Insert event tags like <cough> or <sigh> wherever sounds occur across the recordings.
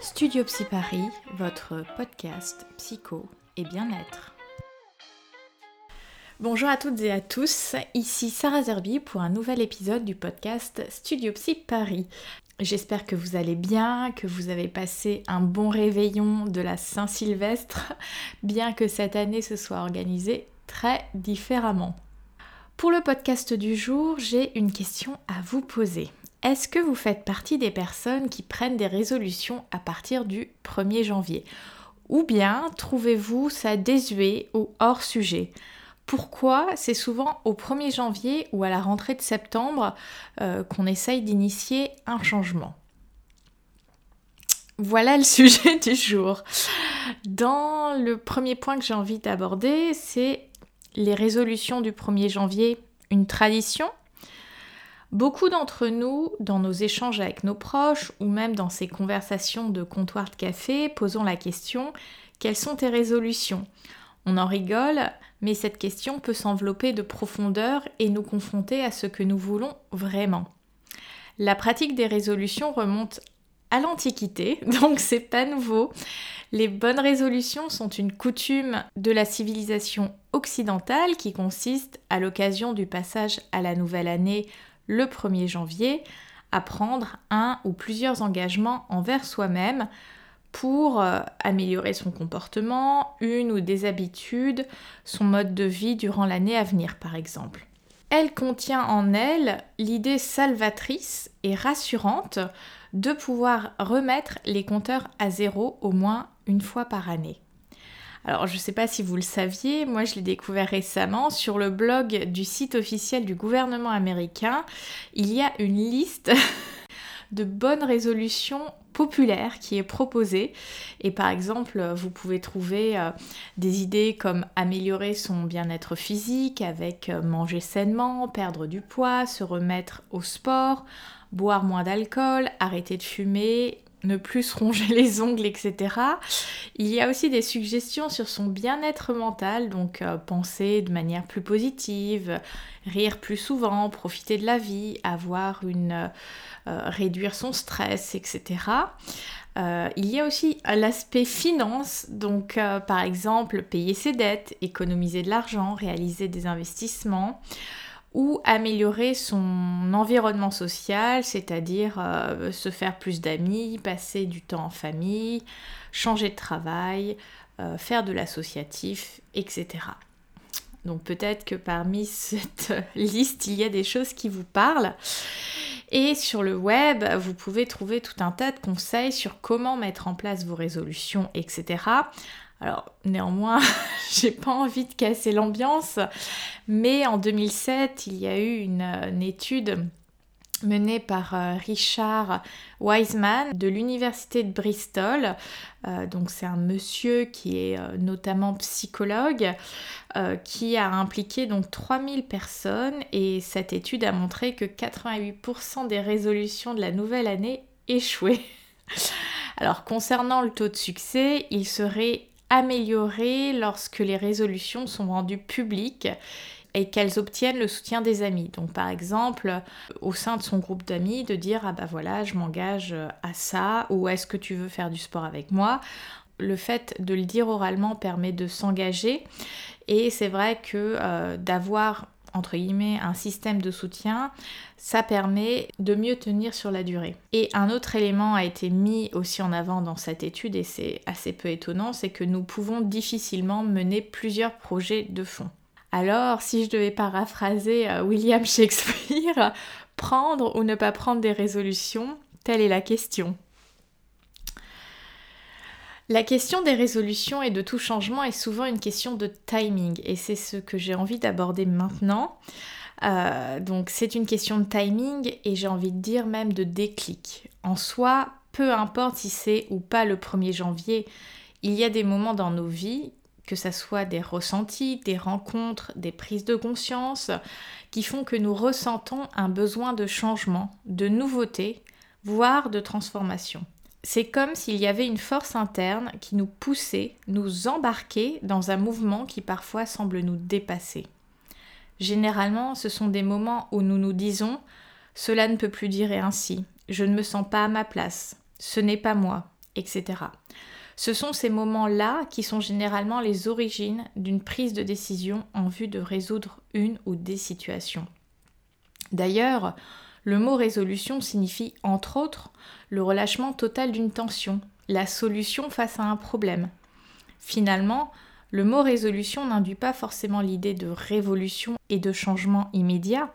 Studio Psy Paris, votre podcast psycho et bien-être. Bonjour à toutes et à tous, ici Sarah Zerbi pour un nouvel épisode du podcast Studio Psy Paris. J'espère que vous allez bien, que vous avez passé un bon réveillon de la Saint-Sylvestre, bien que cette année se soit organisée très différemment. Pour le podcast du jour, j'ai une question à vous poser. Est-ce que vous faites partie des personnes qui prennent des résolutions à partir du 1er janvier? Ou bien trouvez-vous ça désuet ou hors sujet? Pourquoi c'est souvent au 1er janvier ou à la rentrée de septembre euh, qu'on essaye d'initier un changement? Voilà le <laughs> sujet du jour. Dans le premier point que j'ai envie d'aborder, c'est les résolutions du 1er janvier, une tradition Beaucoup d'entre nous, dans nos échanges avec nos proches ou même dans ces conversations de comptoir de café, posons la question quelles sont tes résolutions? On en rigole, mais cette question peut s'envelopper de profondeur et nous confronter à ce que nous voulons vraiment. La pratique des résolutions remonte à l'Antiquité, <laughs> donc c'est pas nouveau. Les bonnes résolutions sont une coutume de la civilisation occidentale qui consiste, à l'occasion du passage à la nouvelle année le 1er janvier, à prendre un ou plusieurs engagements envers soi-même pour euh, améliorer son comportement, une ou des habitudes, son mode de vie durant l'année à venir par exemple. Elle contient en elle l'idée salvatrice et rassurante de pouvoir remettre les compteurs à zéro au moins une fois par année. Alors je ne sais pas si vous le saviez, moi je l'ai découvert récemment sur le blog du site officiel du gouvernement américain. Il y a une liste <laughs> de bonnes résolutions populaires qui est proposée. Et par exemple, vous pouvez trouver euh, des idées comme améliorer son bien-être physique avec euh, manger sainement, perdre du poids, se remettre au sport, boire moins d'alcool, arrêter de fumer, ne plus se ronger les ongles, etc. Il y a aussi des suggestions sur son bien-être mental, donc euh, penser de manière plus positive, rire plus souvent, profiter de la vie, avoir une euh, réduire son stress, etc. Euh, il y a aussi l'aspect finance, donc par exemple payer ses dettes, économiser de l'argent, réaliser des investissements ou améliorer son environnement social, c'est-à-dire euh, se faire plus d'amis, passer du temps en famille, changer de travail, euh, faire de l'associatif, etc. Donc peut-être que parmi <laughs> cette liste, il y a des choses qui vous parlent. Et sur le web, vous pouvez trouver tout un tas de conseils sur comment mettre en place vos résolutions, etc. Alors néanmoins, <laughs> j'ai pas envie de casser l'ambiance, mais en 2007, il y a eu une, étude menée par euh, Richard Wiseman de l'université de Bristol. Euh, donc c'est un monsieur qui est euh, notamment psychologue qui a impliqué donc 3000 personnes et cette étude a montré que 88% des résolutions de la nouvelle année échouaient. <laughs> Alors concernant le taux de succès, il serait améliorer lorsque les résolutions sont rendues publiques et qu'elles obtiennent le soutien des amis. Donc par exemple, au sein de son groupe d'amis, de dire ah bah voilà, je m'engage à ça ou est-ce que tu veux faire du sport avec moi? Le fait de le dire oralement permet de s'engager et c'est vrai que euh, d'avoir entre guillemets un système de soutien, ça permet de mieux tenir sur la durée. Et un autre élément a été mis aussi en avant dans cette étude et c'est assez peu étonnant, c'est que nous pouvons difficilement mener plusieurs projets de fond. Alors, si je devais paraphraser euh, William <laughs> Shakespeare, prendre ou ne pas prendre des résolutions, telle est la question. La question des résolutions et de tout changement est souvent une question de timing et c'est ce que j'ai envie d'aborder maintenant. Euh, donc c'est une question de timing et j'ai envie de dire même de déclic. En soi, peu importe si c'est ou pas le 1er janvier, il y a des moments dans nos vies, que ce soit des ressentis, des rencontres, des prises de conscience, qui font que nous ressentons un besoin de changement, de nouveauté, voire de transformation. C'est comme s'il y avait une force interne qui nous poussait, nous embarquait dans un mouvement qui parfois semble nous dépasser. Généralement, ce sont des moments où nous nous disons ⁇ Cela ne peut plus durer ainsi, je ne me sens pas à ma place, ce n'est pas moi, etc. Ce sont ces moments-là qui sont généralement les origines d'une prise de décision en vue de résoudre une ou des situations. D'ailleurs, le mot résolution signifie entre autres le relâchement total d'une tension, la solution face à un problème. Finalement, le mot résolution n'induit pas forcément l'idée de révolution et de changement immédiat,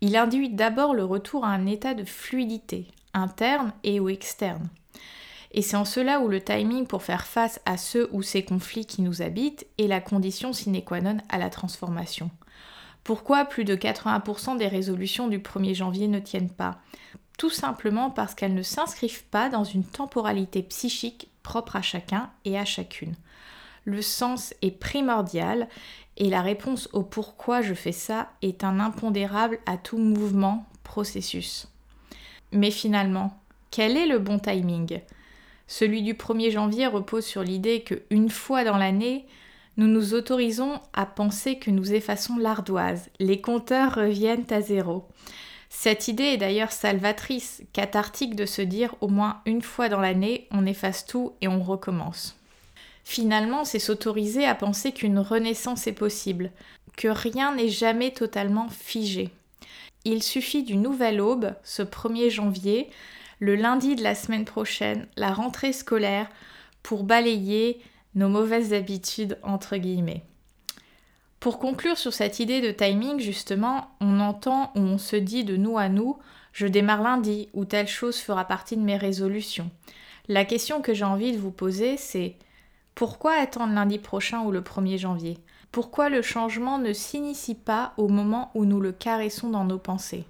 il induit d'abord le retour à un état de fluidité, interne et ou externe. Et c'est en cela où le timing pour faire face à ceux ou ces conflits qui nous habitent est la condition sine qua non à la transformation. Pourquoi plus de 80% des résolutions du 1er janvier ne tiennent pas? Tout simplement parce qu'elles ne s'inscrivent pas dans une temporalité psychique propre à chacun et à chacune. Le sens est primordial et la réponse au pourquoi je fais ça est un impondérable à tout mouvement, processus. Mais finalement, quel est le bon timing? Celui du 1er janvier repose sur l'idée qu'une fois dans l'année, nous nous autorisons à penser que nous effaçons l'ardoise, les compteurs reviennent à zéro. Cette idée est d'ailleurs salvatrice, cathartique de se dire au moins une fois dans l'année, on efface tout et on recommence. Finalement, c'est s'autoriser à penser qu'une renaissance est possible, que rien n'est jamais totalement figé. Il suffit d'une nouvelle aube, ce 1er janvier, le lundi de la semaine prochaine, la rentrée scolaire, pour balayer nos mauvaises habitudes entre guillemets. Pour conclure sur cette idée de timing, justement, on entend ou on se dit de nous à nous, je démarre lundi ou telle chose fera partie de mes résolutions. La question que j'ai envie de vous poser, c'est pourquoi attendre lundi prochain ou le 1er janvier? Pourquoi le changement ne s'initie pas au moment où nous le caressons dans nos pensées?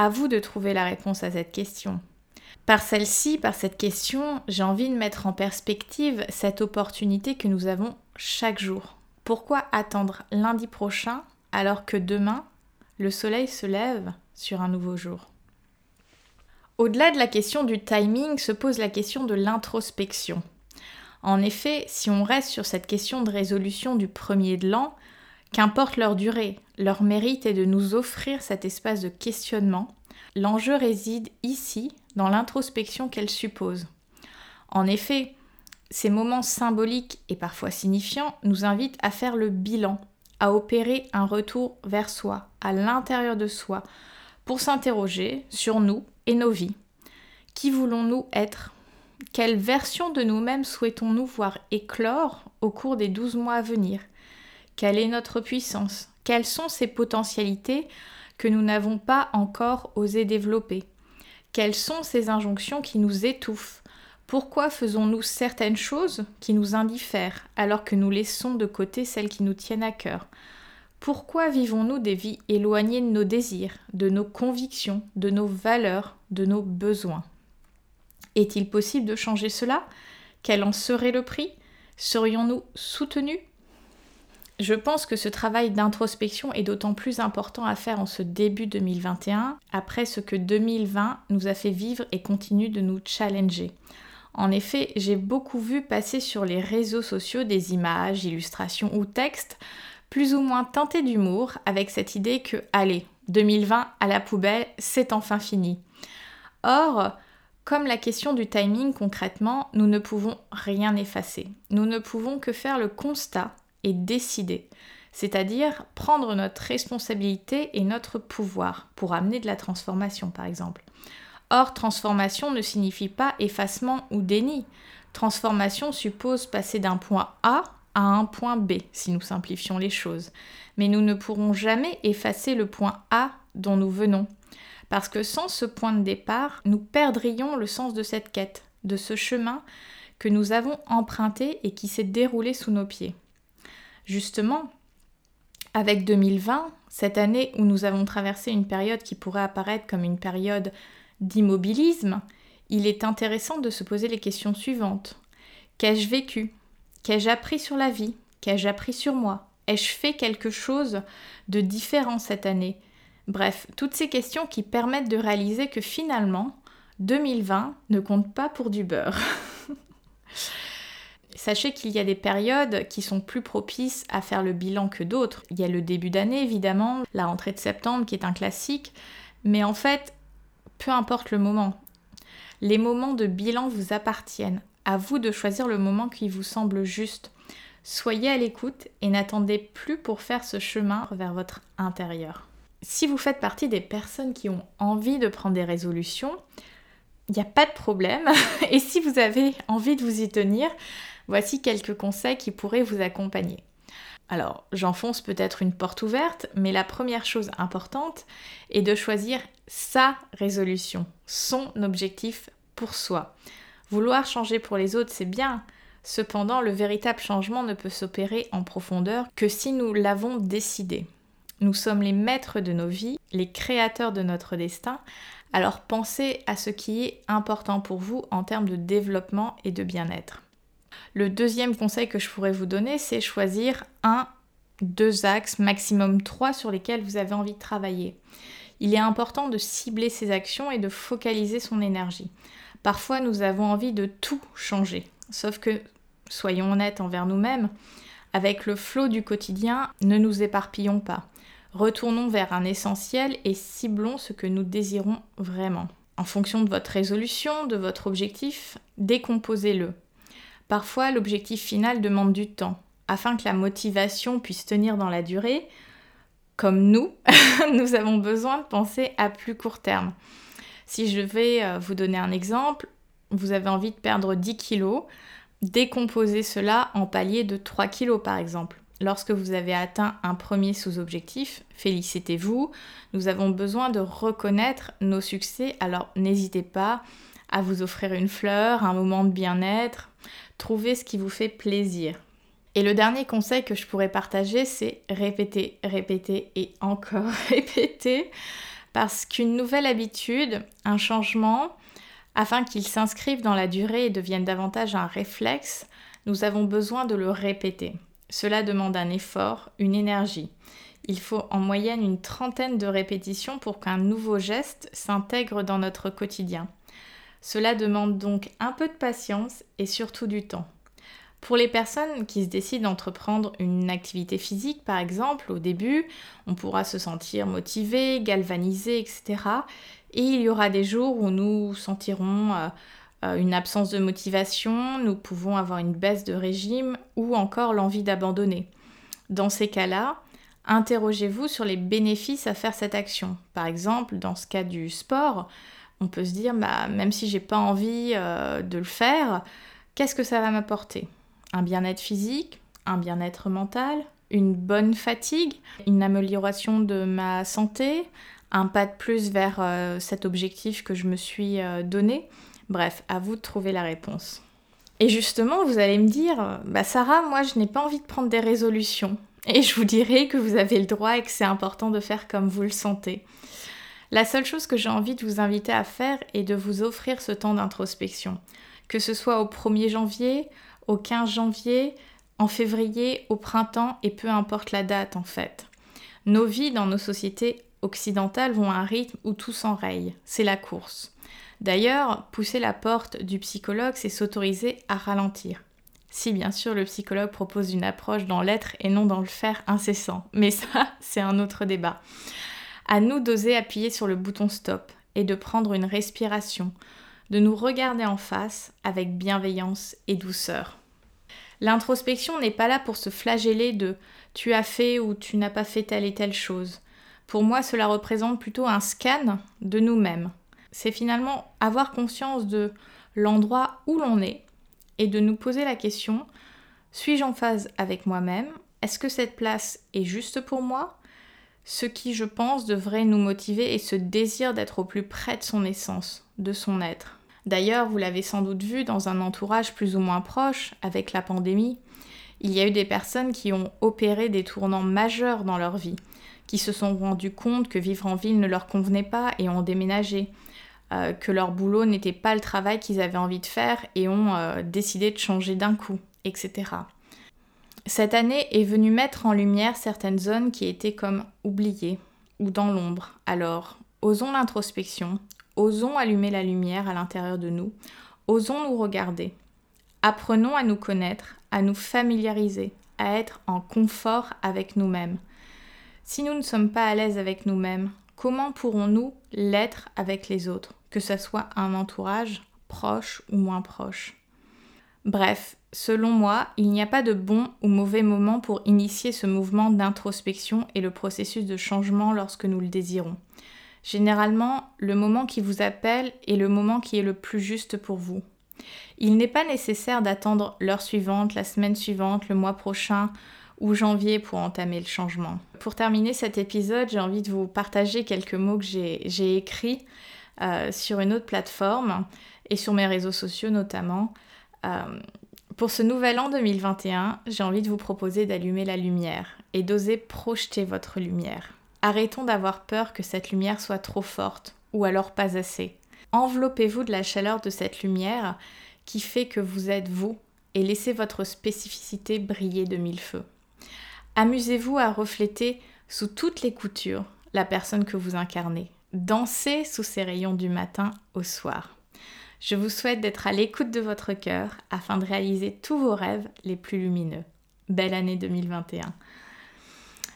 À vous de trouver la réponse à cette question. Par celle-ci, par cette question, j'ai envie de mettre en perspective cette opportunité que nous avons chaque jour. Pourquoi attendre lundi prochain alors que demain, le soleil se lève sur un nouveau jour? Au-delà de la question du timing se pose la question de l'introspection. En effet, si on reste sur cette question de résolution du premier de l'an, qu'importe leur durée, leur mérite est de nous offrir cet espace de questionnement. L'enjeu réside ici dans l'introspection qu'elle suppose. En effet, ces moments symboliques et parfois signifiants nous invitent à faire le bilan, à opérer un retour vers soi, à l'intérieur de soi, pour s'interroger sur nous et nos vies. Qui voulons-nous être? Quelle version de nous-mêmes souhaitons-nous voir éclore au cours des douze mois à venir? Quelle est notre puissance? Quelles sont ces potentialités que nous n'avons pas encore osé développer? Quelles sont ces injonctions qui nous étouffent? Pourquoi faisons-nous certaines choses qui nous indiffèrent alors que nous laissons de côté celles qui nous tiennent à cœur? Pourquoi vivons-nous des vies éloignées de nos désirs, de nos convictions, de nos valeurs, de nos besoins? Est-il possible de changer cela? Quel en serait le prix? Serions-nous soutenus? Je pense que ce travail d'introspection est d'autant plus important à faire en ce début 2021, après ce que 2020 nous a fait vivre et continue de nous challenger. En effet, j'ai beaucoup vu passer sur les réseaux sociaux des images, illustrations ou textes plus ou moins teintés d'humour avec cette idée que, allez, 2020 à la poubelle, c'est enfin fini. Or, comme la question du timing concrètement, nous ne pouvons rien effacer. Nous ne pouvons que faire le constat et décider, c'est-à-dire prendre notre responsabilité et notre pouvoir pour amener de la transformation par exemple. Or, transformation ne signifie pas effacement ou déni. Transformation suppose passer d'un point A à un point B, si nous simplifions les choses. Mais nous ne pourrons jamais effacer le point A dont nous venons. Parce que sans ce point de départ, nous perdrions le sens de cette quête, de ce chemin que nous avons emprunté et qui s'est déroulé sous nos pieds. Justement, avec 2020, cette année où nous avons traversé une période qui pourrait apparaître comme une période d'immobilisme, il est intéressant de se poser les questions suivantes. Qu'ai-je vécu? Qu'ai-je appris sur la vie? Qu'ai-je appris sur moi? Ai-je fait quelque chose de différent cette année? Bref, toutes ces questions qui permettent de réaliser que finalement, 2020 ne compte pas pour du beurre. <laughs> Sachez qu'il y a des périodes qui sont plus propices à faire le bilan que d'autres. Il y a le début d'année évidemment, la rentrée de septembre qui est un classique, mais en fait, peu importe le moment. Les moments de bilan vous appartiennent. À vous de choisir le moment qui vous semble juste. Soyez à l'écoute et n'attendez plus pour faire ce chemin vers votre intérieur. Si vous faites partie des personnes qui ont envie de prendre des résolutions, il n'y a pas de problème. <laughs> Et si vous avez envie de vous y tenir, voici quelques conseils qui pourraient vous accompagner. Alors, j'enfonce peut-être une porte ouverte, mais la première chose importante est de choisir sa résolution, son objectif pour soi. Vouloir changer pour les autres, c'est bien. Cependant, le véritable changement ne peut s'opérer en profondeur que si nous l'avons décidé. Nous sommes les maîtres de nos vies, les créateurs de notre destin, alors pensez à ce qui est important pour vous en termes de développement et de bien-être. Le deuxième conseil que je pourrais vous donner, c'est choisir un, deux axes, maximum trois sur lesquels vous avez envie de travailler. Il est important de cibler ses actions et de focaliser son énergie. Parfois, nous avons envie de tout changer. Sauf que, soyons honnêtes envers nous-mêmes, avec le flot du quotidien, ne nous éparpillons pas. Retournons vers un essentiel et ciblons ce que nous désirons vraiment. En fonction de votre résolution, de votre objectif, décomposez-le. Parfois, l'objectif final demande du temps. Afin que la motivation puisse tenir dans la durée, comme nous, <laughs> nous avons besoin de penser à plus court terme. Si je vais euh, vous donner un exemple, vous avez envie de perdre 10 kilos, décomposez cela en paliers de 3 kilos par exemple. Lorsque vous avez atteint un premier sous-objectif, félicitez-vous. Nous avons besoin de reconnaître nos succès, alors n'hésitez pas à vous offrir une fleur, un moment de bien-être. Trouvez ce qui vous fait plaisir. Et le dernier conseil que je pourrais partager, c'est répéter, répéter et encore <laughs> répéter. Parce qu'une nouvelle habitude, un changement, afin qu'il s'inscrive dans la durée et devienne davantage un réflexe, nous avons besoin de le répéter. Cela demande un effort, une énergie. Il faut en moyenne une trentaine de répétitions pour qu'un nouveau geste s'intègre dans notre quotidien. Cela demande donc un peu de patience et surtout du temps. Pour les personnes qui se décident d'entreprendre une activité physique, par exemple, au début, on pourra se sentir motivé, galvanisé, etc. Et il y aura des jours où nous sentirons euh, euh, une absence de motivation, nous pouvons avoir une baisse de régime ou encore l'envie d'abandonner. Dans ces cas-là, interrogez-vous sur les bénéfices à faire cette action. Par exemple, dans ce cas du sport, on peut se dire, bah, même si j'ai pas envie euh, de le faire, qu'est-ce que ça va m'apporter? Un bien-être physique, un bien-être mental, une bonne fatigue, une amélioration de ma santé, un pas de plus vers euh, cet objectif que je me suis donné? Bref, à vous de trouver la réponse. Et justement, vous allez me dire, bah Sarah, moi je n'ai pas envie de prendre des résolutions. Et je vous dirai que vous avez le droit et que c'est important de faire comme vous le sentez. La seule chose que j'ai envie de vous inviter à faire est de vous offrir ce temps d'introspection. Que ce soit au 1er janvier, au 15 janvier, en février, au printemps, et peu importe la date en fait. Nos vies dans nos sociétés occidentales vont à un rythme où tout s'enraye. C'est la course. D'ailleurs, pousser la porte du psychologue, c'est s'autoriser à ralentir. Si bien sûr le psychologue propose une approche dans l'être et non dans le faire incessant. Mais ça, <laughs> c'est un autre débat. À nous d'oser appuyer sur le bouton stop et de prendre une respiration, de nous regarder en face avec bienveillance et douceur. L'introspection n'est pas là pour se flageller de tu as fait ou tu n'as pas fait telle et telle chose. Pour moi, cela représente plutôt un scan de nous-mêmes, c'est finalement avoir conscience de l'endroit où l'on est et de nous poser la question, suis-je en phase avec moi-même? Est-ce que cette place est juste pour moi? Ce qui, je pense, devrait nous motiver est ce désir d'être au plus près de son essence, de son être. D'ailleurs, vous l'avez sans doute vu dans un entourage plus ou moins proche avec la pandémie, il y a eu des personnes qui ont opéré des tournants majeurs dans leur vie, qui se sont rendus compte que vivre en ville ne leur convenait pas et ont déménagé, euh, que leur boulot n'était pas le travail qu'ils avaient envie de faire et ont euh, décidé de changer d'un coup, etc. Cette année est venue mettre en lumière certaines zones qui étaient comme oubliées ou dans l'ombre. Alors, osons l'introspection, osons allumer la lumière à l'intérieur de nous, osons nous regarder. Apprenons à nous connaître, à nous familiariser, à être en confort avec nous-mêmes. Si nous ne sommes pas à l'aise avec nous-mêmes, comment pourrons-nous l'être avec les autres, que ce soit un entourage proche ou moins proche? Bref, selon moi, il n'y a pas de bon ou mauvais moment pour initier ce mouvement d'introspection et le processus de changement lorsque nous le désirons. Généralement, le moment qui vous appelle est le moment qui est le plus juste pour vous. Il n'est pas nécessaire d'attendre l'heure suivante, la semaine suivante, le mois prochain ou janvier pour entamer le changement. Pour terminer cet épisode, j'ai envie de vous partager quelques mots que j'ai écrits euh, sur une autre plateforme et sur mes réseaux sociaux notamment. Euh, pour ce nouvel an 2021, j'ai envie de vous proposer d'allumer la lumière et d'oser projeter votre lumière. Arrêtons d'avoir peur que cette lumière soit trop forte ou alors pas assez. Enveloppez-vous de la chaleur de cette lumière qui fait que vous êtes vous et laissez votre spécificité briller de mille feux. Amusez-vous à refléter sous toutes les coutures la personne que vous incarnez. Dansez sous ces rayons du matin au soir. Je vous souhaite d'être à l'écoute de votre cœur afin de réaliser tous vos rêves les plus lumineux. Belle année 2021.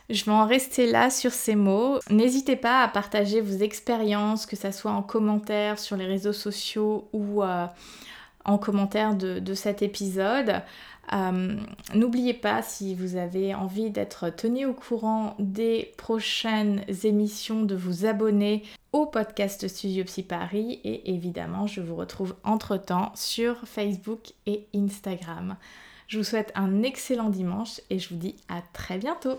Je vais en rester là sur ces mots. N'hésitez pas à partager vos expériences, que ce soit en commentaire sur les réseaux sociaux ou euh, en commentaire de, cet épisode. Euh, n'oubliez pas, si vous avez envie d'être tenu au courant des prochaines émissions, de vous abonner au podcast Studio Psy Paris et évidemment, je vous retrouve entre-temps sur Facebook et Instagram. Je vous souhaite un excellent dimanche et je vous dis à très bientôt